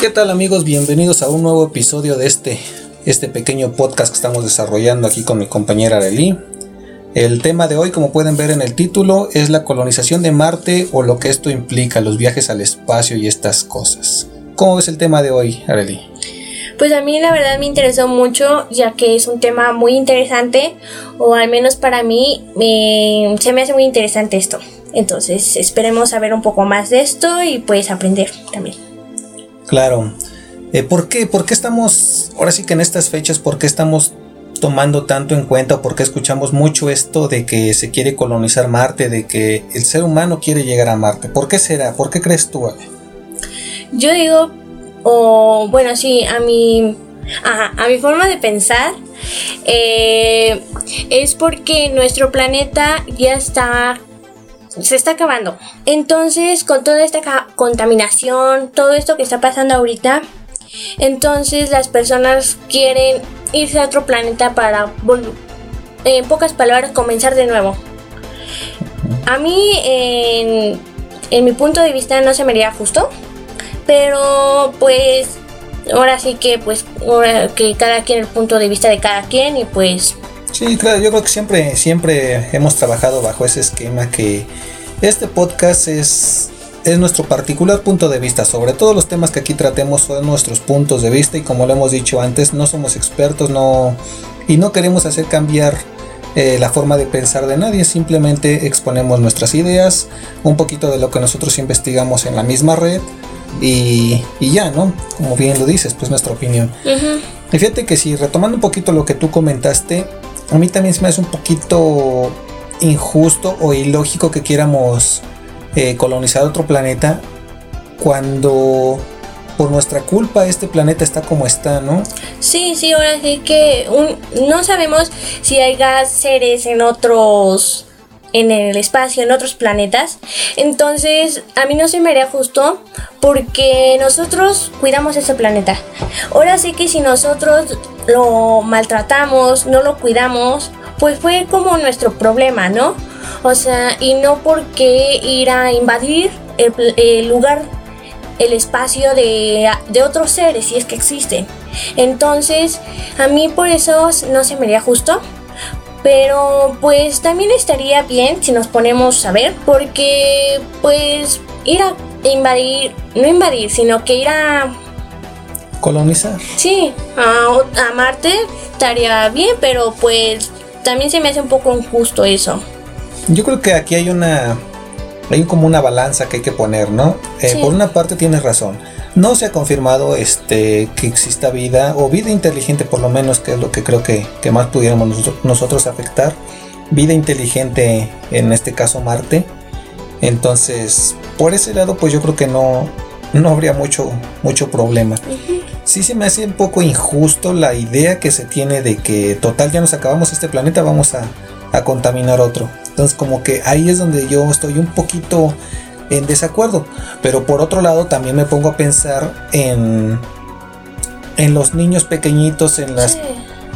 ¿Qué tal amigos? Bienvenidos a un nuevo episodio de este, este pequeño podcast que estamos desarrollando aquí con mi compañera Arely. El tema de hoy, como pueden ver en el título, es la colonización de Marte o lo que esto implica, los viajes al espacio y estas cosas. ¿Cómo ves el tema de hoy, Arely? Pues a mí la verdad me interesó mucho ya que es un tema muy interesante o al menos para mí se me hace muy interesante esto. Entonces esperemos saber un poco más de esto y pues aprender también. Claro. Eh, ¿por, qué? ¿Por qué estamos, ahora sí que en estas fechas, por qué estamos tomando tanto en cuenta por qué escuchamos mucho esto de que se quiere colonizar Marte, de que el ser humano quiere llegar a Marte? ¿Por qué será? ¿Por qué crees tú? Yo digo o bueno, sí, a mi, a mi forma de pensar, eh, es porque nuestro planeta ya está se está acabando. Entonces, con toda esta contaminación, todo esto que está pasando ahorita, entonces las personas quieren irse a otro planeta para, en pocas palabras, comenzar de nuevo. A mí, en, en mi punto de vista, no se me haría justo pero pues ahora sí que pues ahora que cada quien el punto de vista de cada quien y pues sí claro yo creo que siempre siempre hemos trabajado bajo ese esquema que este podcast es es nuestro particular punto de vista sobre todos los temas que aquí tratemos son nuestros puntos de vista y como lo hemos dicho antes no somos expertos no y no queremos hacer cambiar eh, la forma de pensar de nadie simplemente exponemos nuestras ideas un poquito de lo que nosotros investigamos en la misma red y, ya, ¿no? Como bien lo dices, pues nuestra opinión. Y fíjate que si retomando un poquito lo que tú comentaste, a mí también se me hace un poquito injusto o ilógico que quieramos eh, colonizar otro planeta cuando por nuestra culpa este planeta está como está, ¿no? Sí, sí, ahora sí que no sabemos si hay seres en otros en el espacio, en otros planetas. Entonces, a mí no se me haría justo porque nosotros cuidamos ese planeta. Ahora sí que si nosotros lo maltratamos, no lo cuidamos, pues fue como nuestro problema, ¿no? O sea, y no porque ir a invadir el, lugar, el espacio de, de otros seres, si es que existen. Entonces, a mí por eso no se me haría justo pero pues también estaría bien si nos ponemos a ver, porque pues ir a invadir, no invadir, sino que ir a... Colonizar. Sí, a, Marte estaría bien, pero pues también se me hace un poco injusto eso. Yo creo que aquí hay una... Hay como una balanza que hay que poner, ¿no? Eh, por una parte tienes razón no se ha confirmado este, que exista vida o vida inteligente por lo menos, que es lo que creo que, más pudiéramos nosotros, afectar. Vida inteligente, en este caso Marte. Entonces, por ese lado, pues yo creo que no, no habría mucho, mucho problema. Sí se me hace un poco injusto la idea que se tiene de que total ya nos acabamos este planeta, vamos a, a contaminar otro. Entonces como que ahí es donde yo estoy un poquito en desacuerdo. Pero por otro lado también me pongo a pensar en, en los niños pequeñitos, en las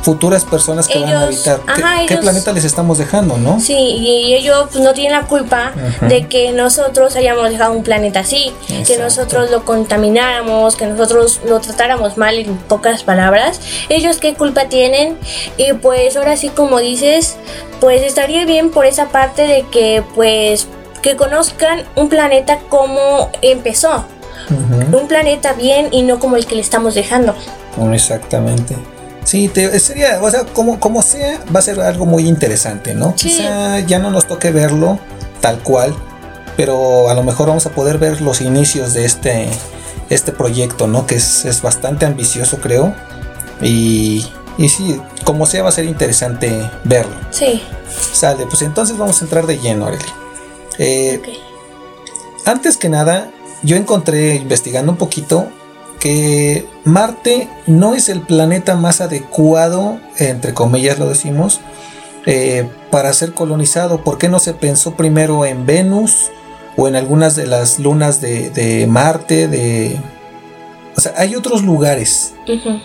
futuras personas que van a habitar. ¿Qué, planeta les estamos dejando, no? Sí, y ellos pues, no tienen la culpa de que nosotros hayamos dejado un planeta así, que nosotros lo contamináramos, que nosotros lo tratáramos mal en pocas palabras. Ellos qué culpa tienen y pues ahora sí como dices, pues estaría bien por esa parte de que pues que conozcan un planeta como empezó. Un planeta bien y no como el que le estamos dejando. Exactamente. Sí, sería, o sea, como, como sea, va a ser algo muy interesante, ¿no? Quizá ya no nos toque verlo tal cual, pero a lo mejor vamos a poder ver los inicios de este, este proyecto, ¿no? Que es, es bastante ambicioso, creo. Y, y sí, como sea, va a ser interesante verlo. Sí. Sale, pues entonces vamos a entrar de lleno, Arely. Eh, antes que nada, yo encontré investigando un poquito que Marte no es el planeta más adecuado, entre comillas lo decimos, eh, para ser colonizado. ¿Por qué no se pensó primero en Venus o en algunas de las lunas de, Marte? De, o sea, hay otros lugares,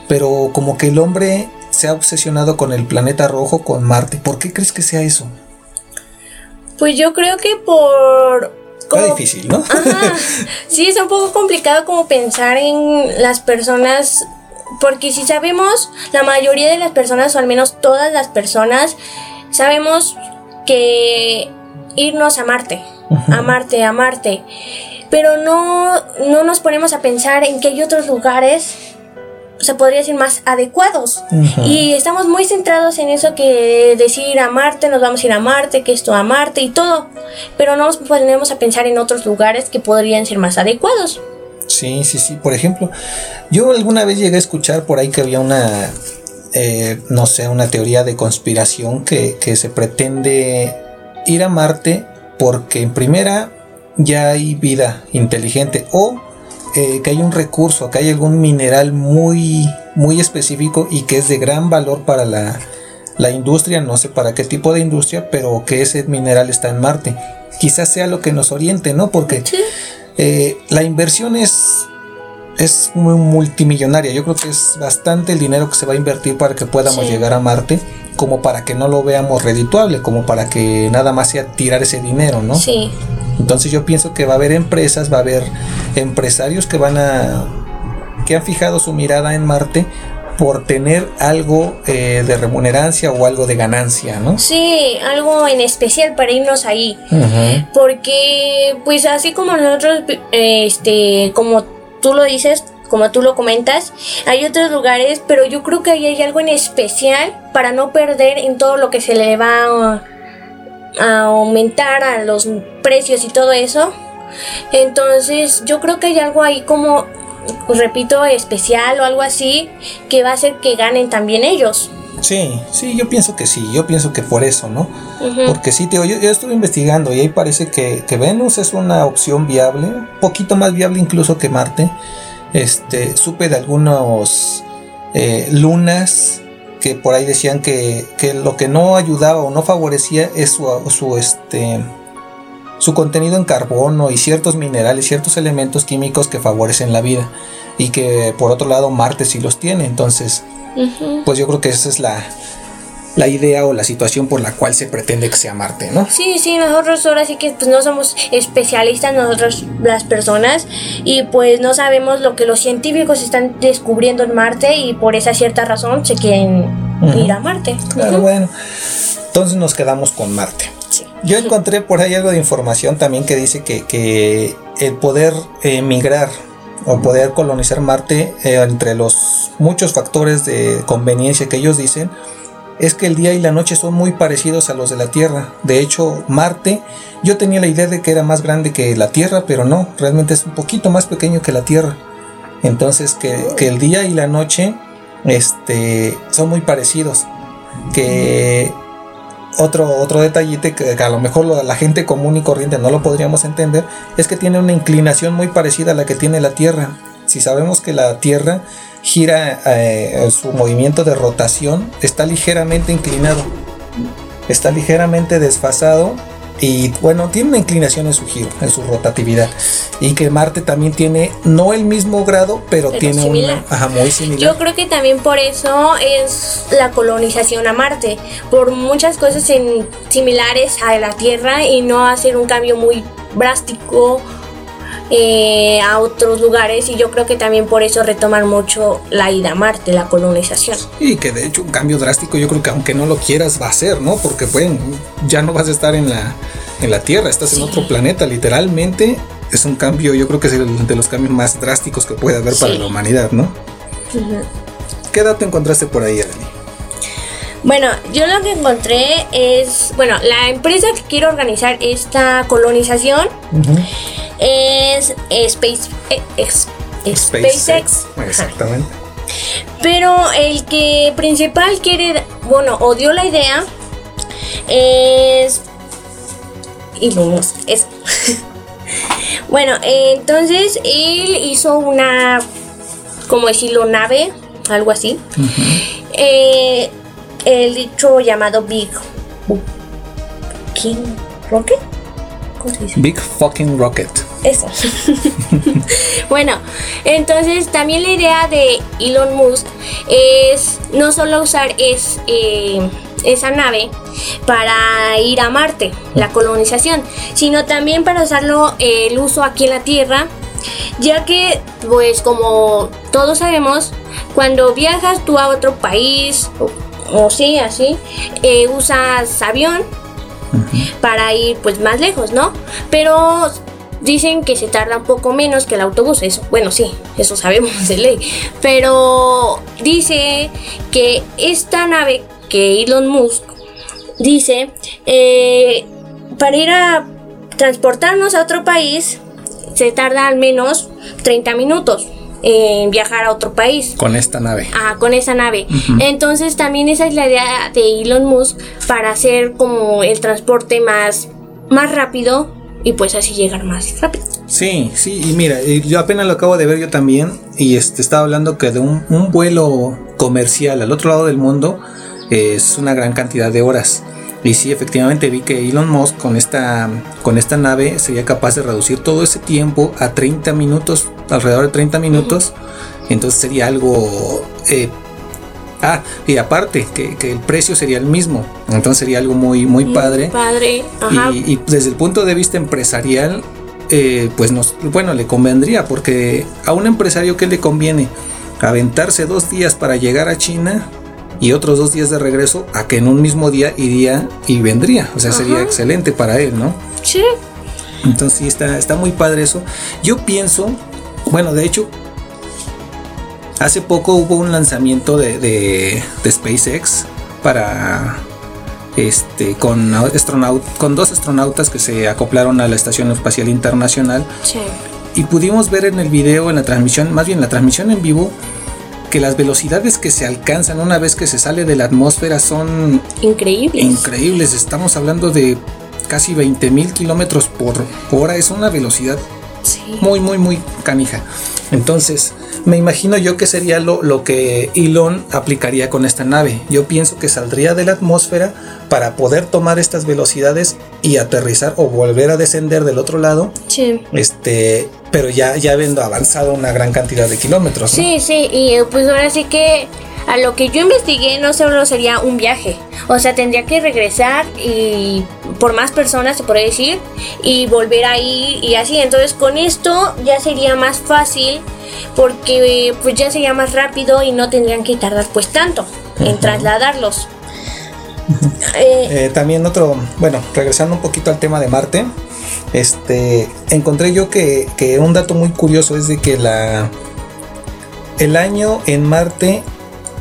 pero como que el hombre se ha obsesionado con el planeta rojo, con Marte. ¿Por qué crees que sea eso? Pues yo creo que por Como, difícil, ¿no? Sí, es un poco complicado como pensar en las personas porque si sabemos, la mayoría de las personas, o al menos todas las personas, sabemos que irnos a Marte, a Marte, a Marte, pero no, no nos ponemos a pensar en que hay otros lugares se podría decir más adecuados. Y estamos muy centrados en eso que decir a Marte, nos vamos a ir a Marte, que esto a Marte y todo. Pero no nos ponemos a pensar en otros lugares que podrían ser más adecuados. Sí, sí, sí. Por ejemplo, yo alguna vez llegué a escuchar por ahí que había una, eh, no sé, una teoría de conspiración que, que se pretende ir a Marte porque en primera ya hay vida inteligente o eh, que hay un recurso, que hay algún mineral muy, muy específico y que es de gran valor para la, la industria, no sé para qué tipo de industria, pero que ese mineral está en Marte. Quizás sea lo que nos oriente, ¿no? Porque eh, la inversión es, es muy multimillonaria. Yo creo que es bastante el dinero que se va a invertir para que podamos llegar a Marte, como para que no lo veamos redituable, como para que nada más sea tirar ese dinero, ¿no? Sí. Entonces yo pienso que va a haber empresas, va a haber empresarios que van a que han fijado su mirada en Marte por tener algo eh, de remunerancia o algo de ganancia, ¿no? Sí, algo en especial para irnos ahí. Porque, pues así como nosotros, este, como tú lo dices, como tú lo comentas, hay otros lugares, pero yo creo que ahí hay algo en especial para no perder en todo lo que se le va a aumentar a los precios y todo eso. Entonces, yo creo que hay algo ahí como repito, especial o algo así, que va a hacer que ganen también ellos. Sí, sí, yo pienso que sí, yo pienso que por eso, ¿no? Porque sí, te yo, yo, estuve investigando y ahí parece que, Venus es una opción viable, un poquito más viable incluso que Marte. Este, supe de algunos eh, lunas que por ahí decían que, que, lo que no ayudaba o no favorecía es su, su este, su contenido en carbono y ciertos minerales, ciertos elementos químicos que favorecen la vida y que por otro lado Marte sí los tiene. Entonces, pues yo creo que esa es la, la idea o la situación por la cual se pretende que sea Marte, ¿no? Sí, sí, nosotros ahora sí que pues, no somos especialistas, nosotros las personas, y pues no sabemos lo que los científicos están descubriendo en Marte y por esa cierta razón se quieren ir a Marte. Claro, bueno. Entonces nos quedamos con Marte. Yo encontré por ahí algo de información también que dice que, el poder emigrar o poder colonizar Marte, eh, entre los muchos factores de conveniencia que ellos dicen, es que el día y la noche son muy parecidos a los de la Tierra. De hecho, Marte, yo tenía la idea de que era más grande que la Tierra, pero no, realmente es un poquito más pequeño que la Tierra. Entonces, que, que el día y la noche este, son muy parecidos. Que otro, otro detallite que, a lo mejor la gente común y corriente no lo podríamos entender es que tiene una inclinación muy parecida a la que tiene la Tierra. Si sabemos que la Tierra gira eh, su movimiento de rotación, está ligeramente inclinado, está ligeramente desfasado y bueno, tiene una inclinación en su giro, en su rotatividad. Y que Marte también tiene, no el mismo grado, pero, tiene una. Ajá, muy similar. Yo creo que también por eso es la colonización a Marte. Por muchas cosas similares a la Tierra y no hacer un cambio muy drástico eh, a otros lugares y yo creo que también por eso retoman mucho la ida a Marte, la colonización. Y que de hecho un cambio drástico yo creo que aunque no lo quieras va a ser, ¿no? Porque bueno, ya no vas a estar en la, en la Tierra, estás en otro planeta, literalmente es un cambio, yo creo que es el de los cambios más drásticos que puede haber para la humanidad, ¿no? ¿Qué dato encontraste por ahí, Adani? Bueno, yo lo que encontré es, bueno, la empresa que quiere organizar esta colonización es Space, eh, SpaceX. Exactamente. Pero el que principal quiere, bueno, o dio la idea es Elon Musk. Es. bueno, entonces él hizo una, como decirlo, nave, algo así. Eh, el dicho llamado Big King Rocket. Big fucking rocket. Eso. bueno, entonces también la idea de Elon Musk es no solo usar es, eh, esa nave para ir a Marte, la colonización, sino también para usarlo el uso aquí en la Tierra, ya que pues como todos sabemos, cuando viajas tú a otro país o, sí, así, eh, usas avión para ir pues más lejos, ¿no? Pero dicen que se tarda un poco menos que el autobús, eso, bueno, sí, eso sabemos de ley, pero dice que esta nave que Elon Musk dice, eh, para ir a transportarnos a otro país, se tarda al menos 30 minutos en viajar a otro país. Con esta nave. Ah, con esa nave. Entonces también esa es la idea de Elon Musk para hacer como el transporte más, más rápido y pues así llegar más rápido. Sí, sí, y mira, yo apenas lo acabo de ver yo también y este, estaba hablando que de un, un vuelo comercial al otro lado del mundo es una gran cantidad de horas. Y sí, efectivamente vi que Elon Musk con esta, con esta nave sería capaz de reducir todo ese tiempo a 30 minutos, alrededor de 30 minutos. Entonces sería algo... Eh, ah, y aparte, que, el precio sería el mismo. Entonces sería algo muy, muy padre. Padre. Y, desde el punto de vista empresarial, eh, pues nos, bueno, le convendría, porque a un empresario que le conviene aventarse dos días para llegar a China y otros dos días de regreso a que en un mismo día iría y vendría. O sea, sería excelente para él, ¿no? Sí. Entonces sí, está, está muy padre eso. Yo pienso, bueno, de hecho, hace poco hubo un lanzamiento de, de, SpaceX para este con astronaut, con dos astronautas que se acoplaron a la Estación Espacial Internacional. Sí. Y pudimos ver en el video, en la transmisión, más bien la transmisión en vivo, que las velocidades que se alcanzan una vez que se sale de la atmósfera son increíbles. Increíbles. Estamos hablando de casi 20 mil kilómetros por hora. Es una velocidad muy, muy, muy canija. Entonces, me imagino yo que sería lo, lo, que Elon aplicaría con esta nave. Yo pienso que saldría de la atmósfera para poder tomar estas velocidades y aterrizar o volver a descender del otro lado. Sí. Este, pero ya, ya habiendo avanzado una gran cantidad de kilómetros. Sí, sí, y eh, pues ahora sí que a lo que yo investigué no solo sería un viaje, o sea, tendría que regresar y por más personas se puede decir y volver ahí y así. Entonces con esto ya sería más fácil porque pues ya sería más rápido y no tendrían que tardar pues tanto en trasladarlos. Eh, eh, también otro, bueno, regresando un poquito al tema de Marte, este, encontré yo que, un dato muy curioso es de que el año en Marte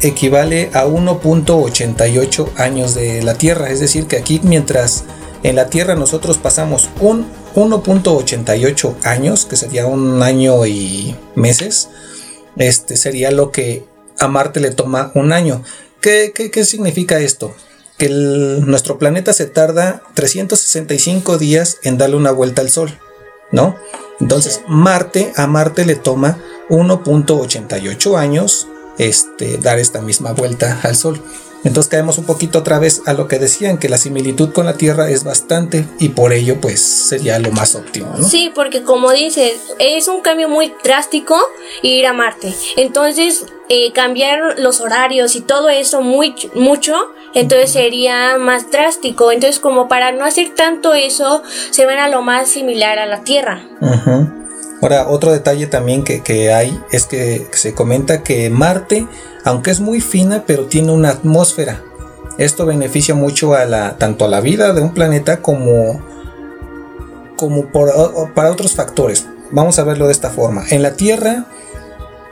equivale a 1.88 años de la Tierra. Es decir, que aquí mientras en la Tierra nosotros pasamos un 1.88 años, que sería un año y meses, este sería lo que a Marte le toma un año. ¿Qué, qué, significa esto? Que nuestro planeta se tarda 365 días en darle una vuelta al Sol, ¿no? Entonces, Marte, a Marte le toma 1.88 años este, dar esta misma vuelta al Sol. Entonces caemos un poquito otra vez a lo que decían, que la similitud con la Tierra es bastante y por ello pues sería lo más óptimo. ¿no? Sí, porque como dices, es un cambio muy drástico ir a Marte. Entonces eh, cambiar los horarios y todo eso muy, mucho, entonces sería más drástico. Entonces como para no hacer tanto eso, se van a lo más similar a la Tierra. Ahora, otro detalle también que, hay es que se comenta que Marte, aunque es muy fina, pero tiene una atmósfera. Esto beneficia mucho a la, tanto a la vida de un planeta como, como para otros factores. Vamos a verlo de esta forma. En la Tierra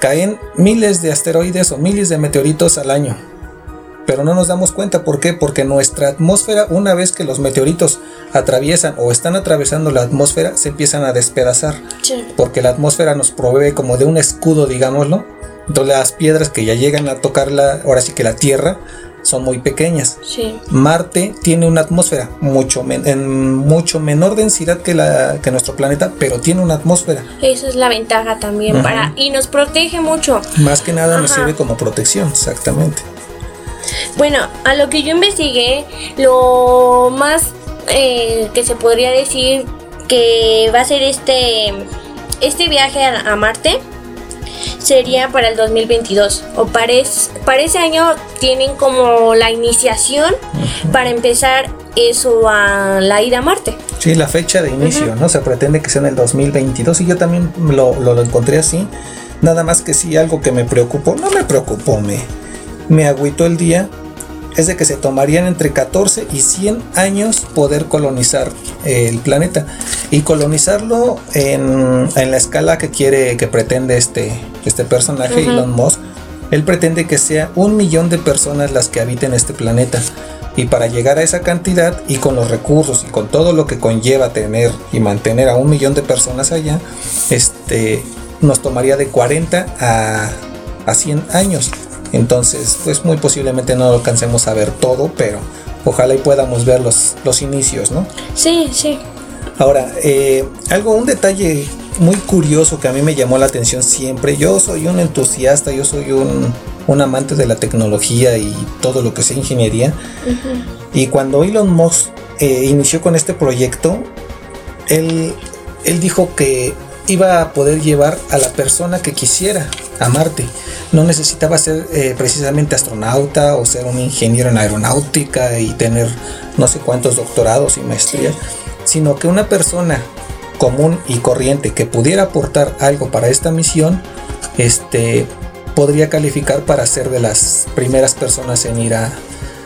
caen miles de asteroides o miles de meteoritos al año pero no nos damos cuenta. ¿Por qué? Porque nuestra atmósfera, una vez que los meteoritos atraviesan o están atravesando la atmósfera, se empiezan a despedazar. Porque la atmósfera nos provee como de un escudo, digámoslo. Entonces las piedras que ya llegan a tocar la, ahora sí que la Tierra, son muy pequeñas. Marte tiene una atmósfera mucho en mucho menor densidad que la que nuestro planeta, pero tiene una atmósfera. Esa es la ventaja también para y nos protege mucho. Más que nada nos sirve como protección, exactamente. Bueno, a lo que yo investigué, lo más eh, que se podría decir que va a ser este, este viaje a, Marte sería para el 2022 o para, para ese año tienen como la iniciación para empezar eso a la ida a Marte. Sí, la fecha de inicio, ¿no? Se pretende que sea en el 2022 y yo también lo, lo, encontré así. Nada más que sí, algo que me preocupó, no me preocupó, me, me agüitó el día, es de que se tomarían entre 14 y 100 años poder colonizar el planeta y colonizarlo en, en la escala que quiere, que pretende este, este personaje, Elon Musk. Él pretende que sea un millón de personas las que habiten este planeta. Y para llegar a esa cantidad y con los recursos y con todo lo que conlleva tener y mantener a un millón de personas allá, este, nos tomaría de 40 a, a 100 años. Entonces, pues muy posiblemente no alcancemos a ver todo, pero ojalá y podamos ver los, los inicios, ¿no? Sí, sí. Ahora, eh, algo, un detalle muy curioso que a mí me llamó la atención siempre. Yo soy un entusiasta, yo soy un, amante de la tecnología y todo lo que sea ingeniería. Y cuando Elon Musk eh, inició con este proyecto, él, él dijo que iba a poder llevar a la persona que quisiera a Marte. No necesitaba ser eh, precisamente astronauta o ser un ingeniero en aeronáutica y tener no sé cuántos doctorados y maestrías, sino que una persona común y corriente que pudiera aportar algo para esta misión, este, podría calificar para ser de las primeras personas en ir a,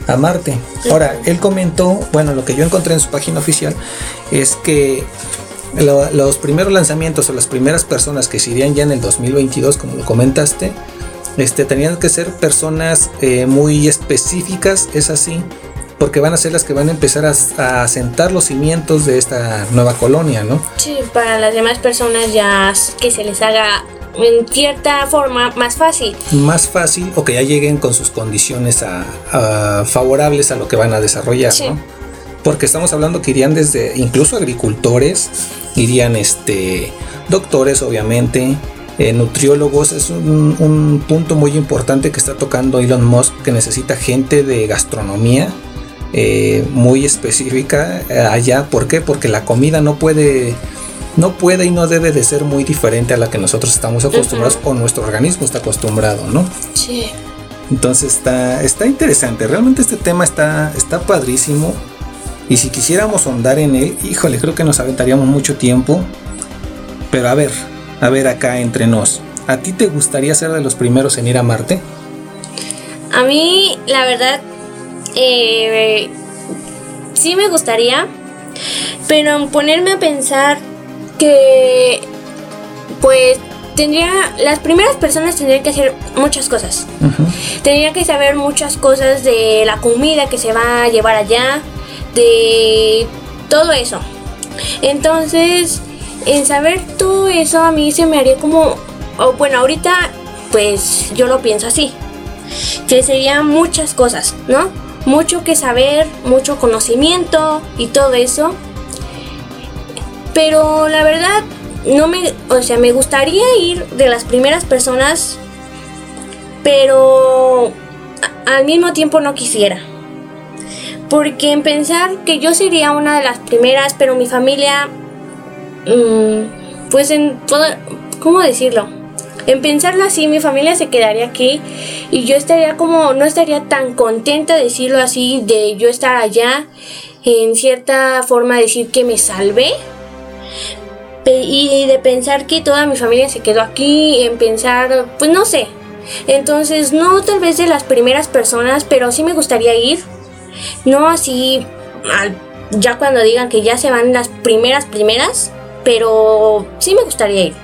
a Marte. Ahora, él comentó, bueno, lo que yo encontré en su página oficial es que los primeros lanzamientos o las primeras personas que se irían ya en el 2022, como lo comentaste, este, tenían que ser personas eh, muy específicas, es así, porque van a ser las que van a empezar a, a, sentar los cimientos de esta nueva colonia, ¿no? Sí, para las demás personas ya que se les haga en cierta forma más fácil. Más fácil o que ya lleguen con sus condiciones a, favorables a lo que van a desarrollar, ¿no? Porque estamos hablando que irían desde incluso agricultores, irían este doctores obviamente, eh, nutriólogos, es un, punto muy importante que está tocando Elon Musk, que necesita gente de gastronomía eh, muy específica eh, allá. ¿Por qué? Porque la comida no puede, no puede y no debe de ser muy diferente a la que nosotros estamos acostumbrados o nuestro organismo está acostumbrado, ¿no? Sí. Entonces está, está interesante, realmente este tema está, está padrísimo. Y si quisiéramos ahondar en él, híjole, creo que nos aventaríamos mucho tiempo. Pero a ver, a ver acá entre nos. ¿A ti te gustaría ser de los primeros en ir a Marte? A mí, la verdad, eh, sí me gustaría, pero ponerme a pensar que, pues, tendría, las primeras personas tendrían que hacer muchas cosas. Tendrían que saber muchas cosas de la comida que se va a llevar allá, de todo eso. Entonces, en saber todo eso a mí se me haría como, bueno, ahorita pues yo lo pienso así, que serían muchas cosas, ¿no? Mucho que saber, mucho conocimiento y todo eso. Pero la verdad, no me, o sea, me gustaría ir de las primeras personas, pero al mismo tiempo no quisiera. Porque en pensar que yo sería una de las primeras, pero mi familia, mm, pues en ¿cómo decirlo? En pensarlo así, mi familia se quedaría aquí y yo estaría como, no estaría tan contenta de decirlo así, de yo estar allá, en cierta forma decir que me salvé. Y de pensar que toda mi familia se quedó aquí, en pensar, pues no sé. Entonces, no tal vez de las primeras personas, pero sí me gustaría ir no así ya cuando digan que ya se van las primeras primeras, pero sí me gustaría ir.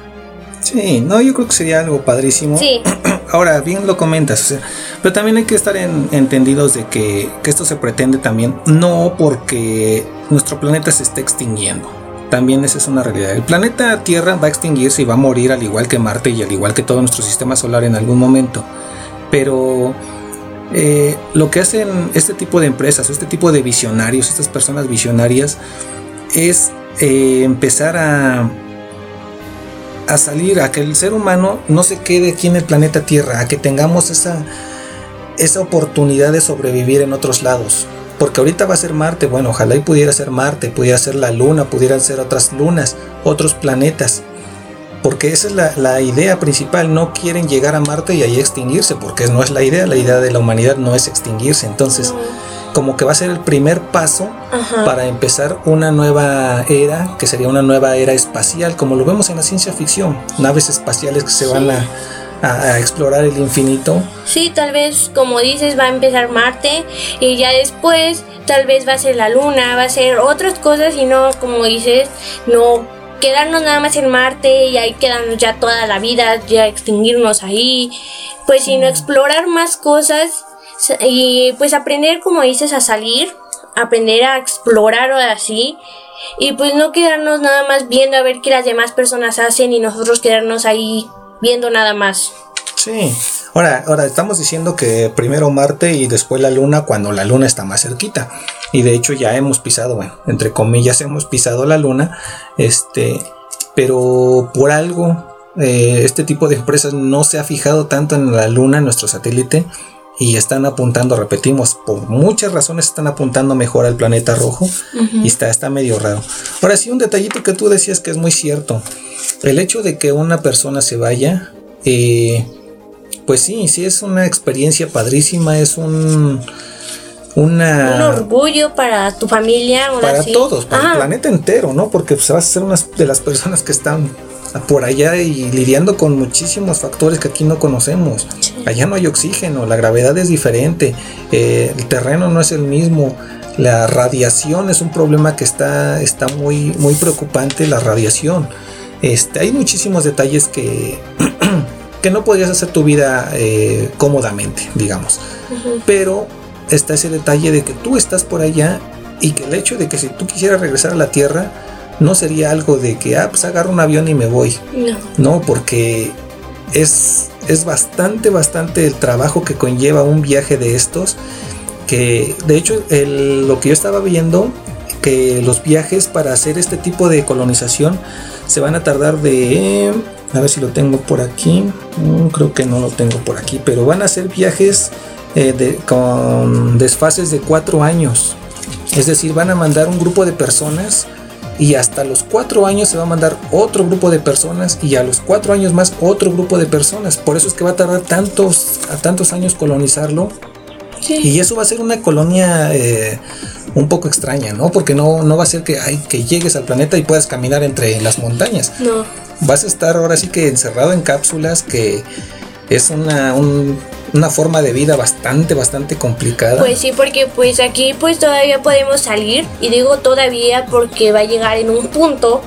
Sí, no, yo creo que sería algo padrísimo. Sí. Ahora, bien lo comentas, pero también hay que estar entendidos de que, que, esto se pretende también, no porque nuestro planeta se esté extinguiendo. También esa es una realidad. El planeta Tierra va a extinguirse y va a morir al igual que Marte y al igual que todo nuestro sistema solar en algún momento. Pero eh, lo que hacen este tipo de empresas, este tipo de visionarios, estas personas visionarias, es eh, empezar a, a salir, a que el ser humano no se quede aquí en el planeta Tierra, a que tengamos esa, esa oportunidad de sobrevivir en otros lados. Porque ahorita va a ser Marte, bueno, ojalá y pudiera ser Marte, pudiera ser la Luna, pudieran ser otras lunas, otros planetas. Porque esa es la, idea principal, no quieren llegar a Marte y ahí extinguirse, porque no es la idea, la idea de la humanidad no es extinguirse, entonces como que va a ser el primer paso para empezar una nueva era, que sería una nueva era espacial, como lo vemos en la ciencia ficción, naves espaciales que se van a, a, explorar el infinito. Sí, tal vez, como dices, va a empezar Marte y ya después tal vez va a ser la Luna, va a ser otras cosas y no, como dices, no quedarnos nada más en Marte y ahí quedarnos ya toda la vida, ya extinguirnos ahí, pues sino explorar más cosas y pues aprender, como dices, a salir, aprender a explorar o así. Y pues no quedarnos nada más viendo a ver qué las demás personas hacen y nosotros quedarnos ahí viendo nada más. Sí, ahora, ahora estamos diciendo que primero Marte y después la Luna cuando la Luna está más cerquita. Y de hecho ya hemos pisado, bueno, entre comillas hemos pisado la Luna. Este, pero por algo eh, este tipo de empresas no se ha fijado tanto en la Luna, nuestro satélite, y están apuntando, repetimos, por muchas razones están apuntando mejor al planeta rojo y está, está medio raro. Ahora sí, un detallito que tú decías que es muy cierto. El hecho de que una persona se vaya, eh, pues sí, sí es una experiencia padrísima, es un... Una, un orgullo para tu familia. Para todos, para el planeta entero, ¿no? Porque pues, vas a ser una de las personas que están por allá y lidiando con muchísimos factores que aquí no conocemos. Allá no hay oxígeno, la gravedad es diferente, eh, el terreno no es el mismo, la radiación es un problema que está, está muy, muy preocupante, la radiación. Este, hay muchísimos detalles que, que no podrías hacer tu vida eh, cómodamente, digamos. Pero está ese detalle de que tú estás por allá y que el hecho de que si tú quisieras regresar a la Tierra, no sería algo de que, ah, pues agarro un avión y me voy. No. No, porque es, es bastante, bastante el trabajo que conlleva un viaje de estos. Que de hecho, lo que yo estaba viendo, que los viajes para hacer este tipo de colonización se van a tardar de. A ver si lo tengo por aquí. Mm, creo que no lo tengo por aquí, pero van a ser viajes eh, de, con desfases de cuatro años. Es decir, van a mandar un grupo de personas y hasta los cuatro años se va a mandar otro grupo de personas y a los cuatro años más otro grupo de personas. Por eso es que va a tardar tantos, a tantos años colonizarlo. Y eso va a ser una colonia eh, un poco extraña, ¿no? Porque no, no va a ser que, ay, que llegues al planeta y puedas caminar entre las montañas. No. Vas a estar ahora sí que encerrado en cápsulas que es una, un, una forma de vida bastante, bastante complicada. Pues sí, porque pues aquí pues todavía podemos salir y digo todavía porque va a llegar en un punto,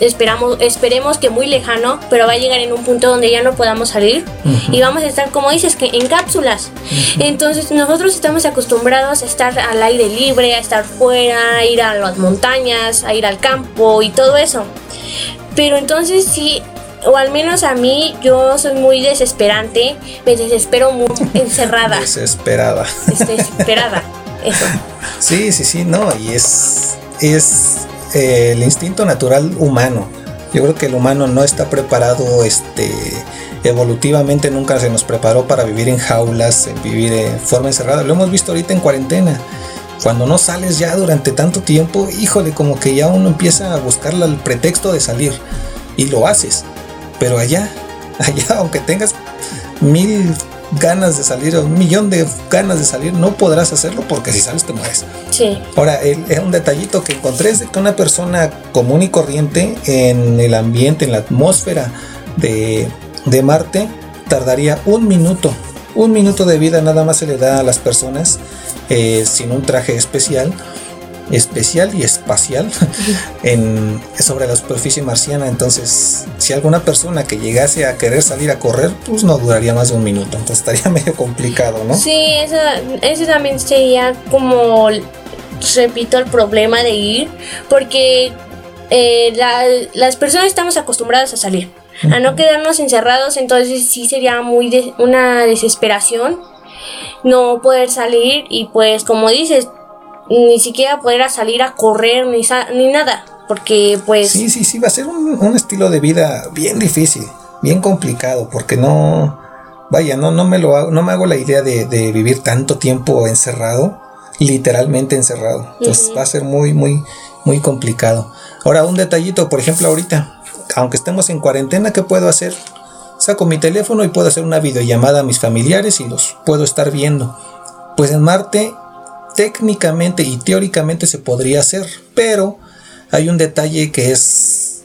esperamos, esperemos que muy lejano, pero va a llegar en un punto donde ya no podamos salir y vamos a estar como dices que en cápsulas. Entonces nosotros estamos acostumbrados a estar al aire libre, a estar fuera, a ir a las montañas, a ir al campo y todo eso. Pero entonces sí o al menos a mí, yo soy muy desesperante, me desespero muy encerrada. Desesperada. Desesperada, eso. Sí, sí, sí, no, y es, es eh, el instinto natural humano. Yo creo que el humano no está preparado, este, evolutivamente nunca se nos preparó para vivir en jaulas, vivir en forma encerrada. Lo hemos visto ahorita en cuarentena. Cuando no sales ya durante tanto tiempo, híjole, como que ya uno empieza a buscar el pretexto de salir y lo haces. Pero allá, allá, aunque tengas mil ganas de salir, un millón de ganas de salir, no podrás hacerlo porque si sales te mueres. Sí. Ahora, es un detallito que encontré es que una persona común y corriente en el ambiente, en la atmósfera de, de Marte, tardaría un minuto. Un minuto de vida nada más se le da a las personas eh, sin un traje especial especial y espacial en, sobre la superficie marciana. Entonces, si alguna persona que llegase a querer salir a correr, pues no duraría más de un minuto. Entonces estaría medio complicado, ¿no? Sí, eso, también sería como, repito, el problema de ir, porque eh, las personas estamos acostumbradas a salir, a no quedarnos encerrados, entonces sí sería muy una desesperación no poder salir y pues como dices, ni siquiera poder salir a correr ni, ni nada, porque pues... Sí, sí, sí, va a ser un, estilo de vida bien difícil, bien complicado, porque no... Vaya, no, no, me, lo hago, no me hago la idea de, vivir tanto tiempo encerrado, literalmente encerrado. Entonces va a ser muy, muy, muy complicado. Ahora, un detallito, por ejemplo, ahorita, aunque estemos en cuarentena, ¿qué puedo hacer? Saco mi teléfono y puedo hacer una videollamada a mis familiares y los puedo estar viendo. Pues en Marte técnicamente y teóricamente se podría hacer, pero hay un detalle que es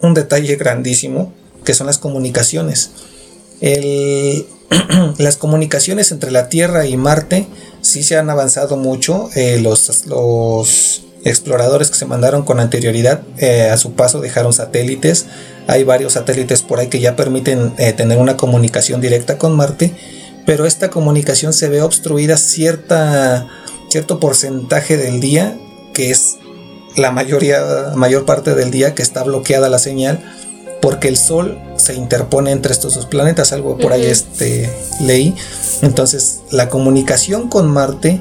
un detalle grandísimo, que son las comunicaciones. las comunicaciones entre la Tierra y Marte sí se han avanzado mucho. Eh, los, exploradores que se mandaron con anterioridad eh, a su paso dejaron satélites. Hay varios satélites por ahí que ya permiten eh, tener una comunicación directa con Marte, pero esta comunicación se ve obstruida cierta cierto porcentaje del día, que es la mayoría, mayor parte del día que está bloqueada la señal, porque el Sol se interpone entre estos dos planetas, algo por ahí este, leí. Entonces, la comunicación con Marte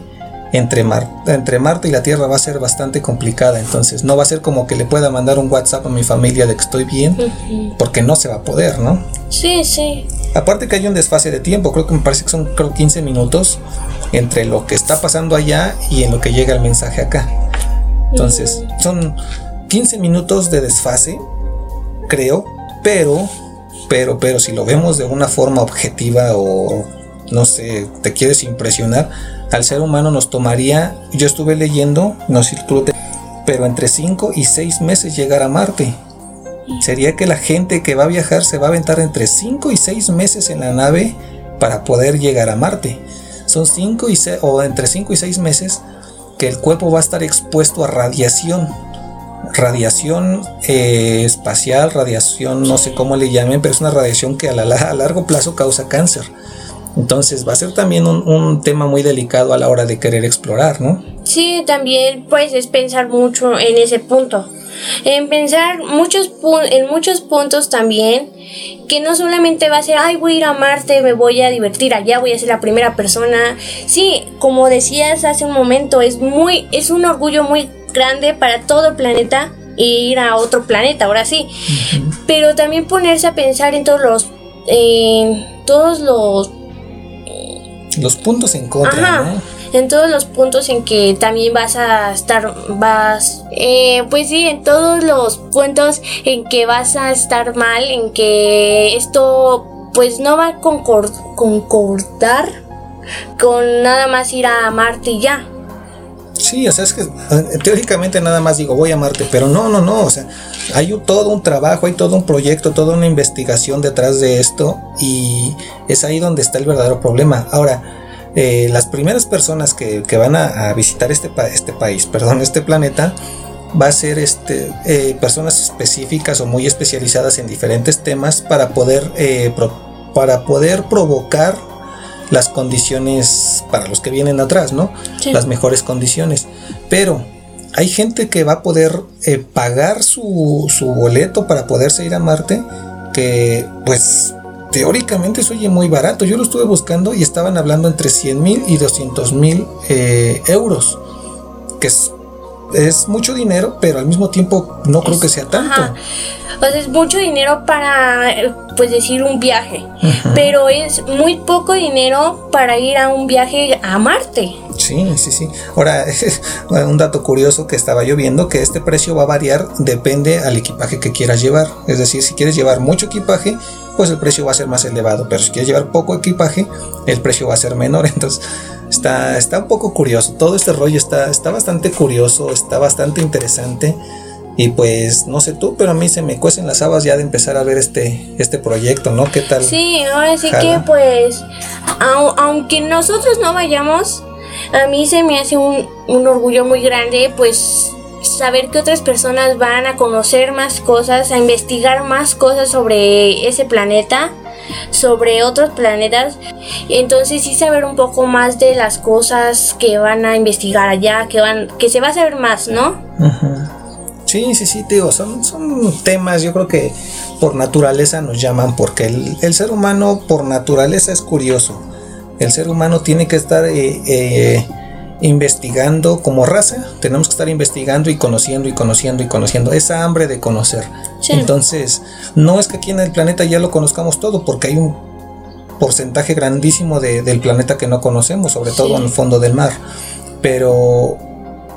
entre, entre Marte y la Tierra va a ser bastante complicada. Entonces, no va a ser como que le pueda mandar un WhatsApp a mi familia de que estoy bien, porque no se va a poder, ¿no? Sí, sí. Aparte que hay un desfase de tiempo, creo que me parece que son creo, 15 minutos entre lo que está pasando allá y en lo que llega el mensaje acá. Entonces, son 15 minutos de desfase, creo, pero, pero, pero si lo vemos de una forma objetiva o, no sé, te quieres impresionar, al ser humano nos tomaría, yo estuve leyendo, no sé pero entre 5 y 6 meses llegar a Marte. Sería que la gente que va a viajar se va a aventar entre 5 y 6 meses en la nave para poder llegar a Marte son 5 y o entre 5 y 6 meses que el cuerpo va a estar expuesto a radiación. Radiación eh, espacial, radiación, no sé cómo le llamen, pero es una radiación que a, largo plazo causa cáncer. Entonces va a ser también un, un, tema muy delicado a la hora de querer explorar, ¿no? Sí, también pues es pensar mucho en ese punto en pensar muchos en muchos puntos también que no solamente va a ser, ay, voy a ir a Marte, me voy a divertir allá, voy a ser la primera persona. Sí, como decías hace un momento, es muy es un orgullo muy grande para todo el planeta ir a otro planeta, ahora sí. Pero también ponerse a pensar en todos los todos los los puntos en contra, ¿no? En todos los puntos en que también vas a estar, vas, eh, pues sí, en todos los puntos en que vas a estar mal, en que esto pues no va a concordar con nada más ir a Marte y ya. Sí, o sea, es que teóricamente nada más digo voy a Marte, pero no, no, no, o sea, hay todo un trabajo, hay todo un proyecto, toda una investigación detrás de esto y es ahí donde está el verdadero problema. Ahora, eh, las primeras personas que, van a, visitar este, este país, perdón, este planeta, va a ser este, eh, personas específicas o muy especializadas en diferentes temas para poder, eh, para poder provocar las condiciones para los que vienen atrás, ¿no? Las mejores condiciones. Pero hay gente que va a poder pagar su, su boleto para poderse ir a Marte que pues teóricamente eso oye muy barato. Yo lo estuve buscando y estaban hablando entre 100 mil y 200 mil eh, euros, que es, es, mucho dinero, pero al mismo tiempo no creo que sea tanto. Pues es mucho dinero para, pues decir, un viaje, pero es muy poco dinero para ir a un viaje a Marte. Sí, sí, sí. Ahora, un dato curioso que estaba yo viendo, que este precio va a variar, depende al equipaje que quieras llevar. Es decir, si quieres llevar mucho equipaje, pues el precio va a ser más elevado. Pero si quieres llevar poco equipaje, el precio va a ser menor. Entonces, está, está un poco curioso. Todo este rollo está, está bastante curioso, está bastante interesante. Y pues no sé tú, pero a mí se me cuecen las habas ya de empezar a ver este, este proyecto, ¿no? ¿Qué tal? Sí, ahora sí que pues, aunque nosotros no vayamos, a mí se me hace un, un orgullo muy grande, pues saber que otras personas van a conocer más cosas, a investigar más cosas sobre ese planeta, sobre otros planetas. Entonces sí saber un poco más de las cosas que van a investigar allá, que van, que se va a saber más, ¿no? Sí, sí, sí, digo, son, son temas, yo creo que por naturaleza nos llaman, porque el, el ser humano por naturaleza es curioso. El ser humano tiene que estar eh, eh, investigando como raza, tenemos que estar investigando y conociendo y conociendo y conociendo, esa hambre de conocer. Entonces, no es que aquí en el planeta ya lo conozcamos todo, porque hay un porcentaje grandísimo del planeta que no conocemos, sobre todo en el fondo del mar. Pero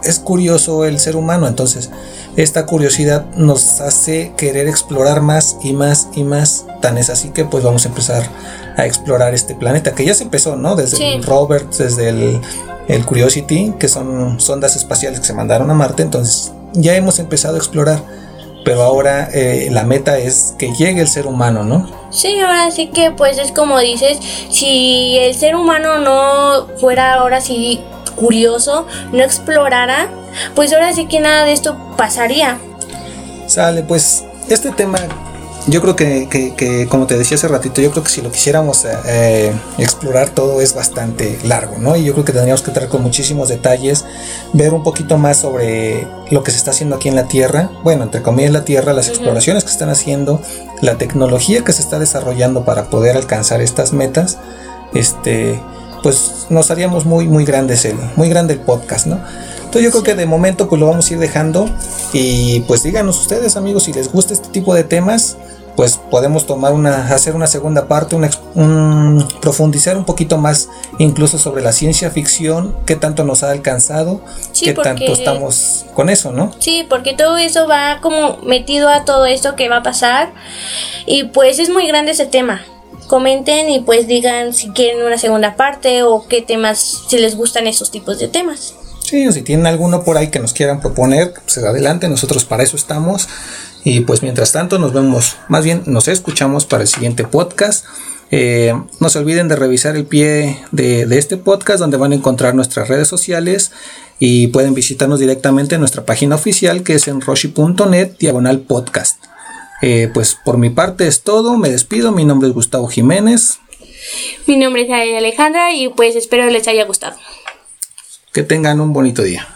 es curioso el ser humano, entonces esta curiosidad nos hace querer explorar más y más y más. Tan es así que pues vamos a empezar a explorar este planeta, que ya se empezó, ¿no? Desde el Robert, desde el, el Curiosity, que son sondas espaciales que se mandaron a Marte, entonces ya hemos empezado a explorar pero ahora eh, la meta es que llegue el ser humano, ¿no? Sí, ahora sí que pues es como dices, si el ser humano no fuera ahora sí curioso, no explorara, pues ahora sí que nada de esto pasaría. Sale, pues este tema yo creo que, como te decía hace ratito, yo creo que si lo quisiéramos eh, explorar todo es bastante largo, ¿no? Y yo creo que tendríamos que traer con muchísimos detalles, ver un poquito más sobre lo que se está haciendo aquí en la Tierra, bueno, entre comillas la Tierra, las exploraciones que están haciendo, la tecnología que se está desarrollando para poder alcanzar estas metas, este, pues nos haríamos muy, muy grandes el, muy grande el podcast, ¿no? Entonces yo creo que de momento pues lo vamos a ir dejando y pues díganos ustedes amigos si les gusta este tipo de temas, pues podemos tomar una, hacer una segunda parte, un, profundizar un poquito más incluso sobre la ciencia ficción, qué tanto nos ha alcanzado, qué tanto estamos con eso, ¿no? Sí, porque todo eso va como metido a todo esto que va a pasar y pues es muy grande ese tema. Comenten y pues digan si quieren una segunda parte o qué temas, si les gustan esos tipos de temas. Sí, o si tienen alguno por ahí que nos quieran proponer, pues adelante, nosotros para eso estamos. Y pues mientras tanto nos vemos, más bien nos escuchamos para el siguiente podcast. Eh, no se olviden de revisar el pie de, este podcast donde van a encontrar nuestras redes sociales y pueden visitarnos directamente en nuestra página oficial que es en roshi.net diagonal podcast. Eh, pues por mi parte es todo, me despido, mi nombre es Gustavo Jiménez. Mi nombre es Alejandra y pues espero les haya gustado. Que tengan un bonito día.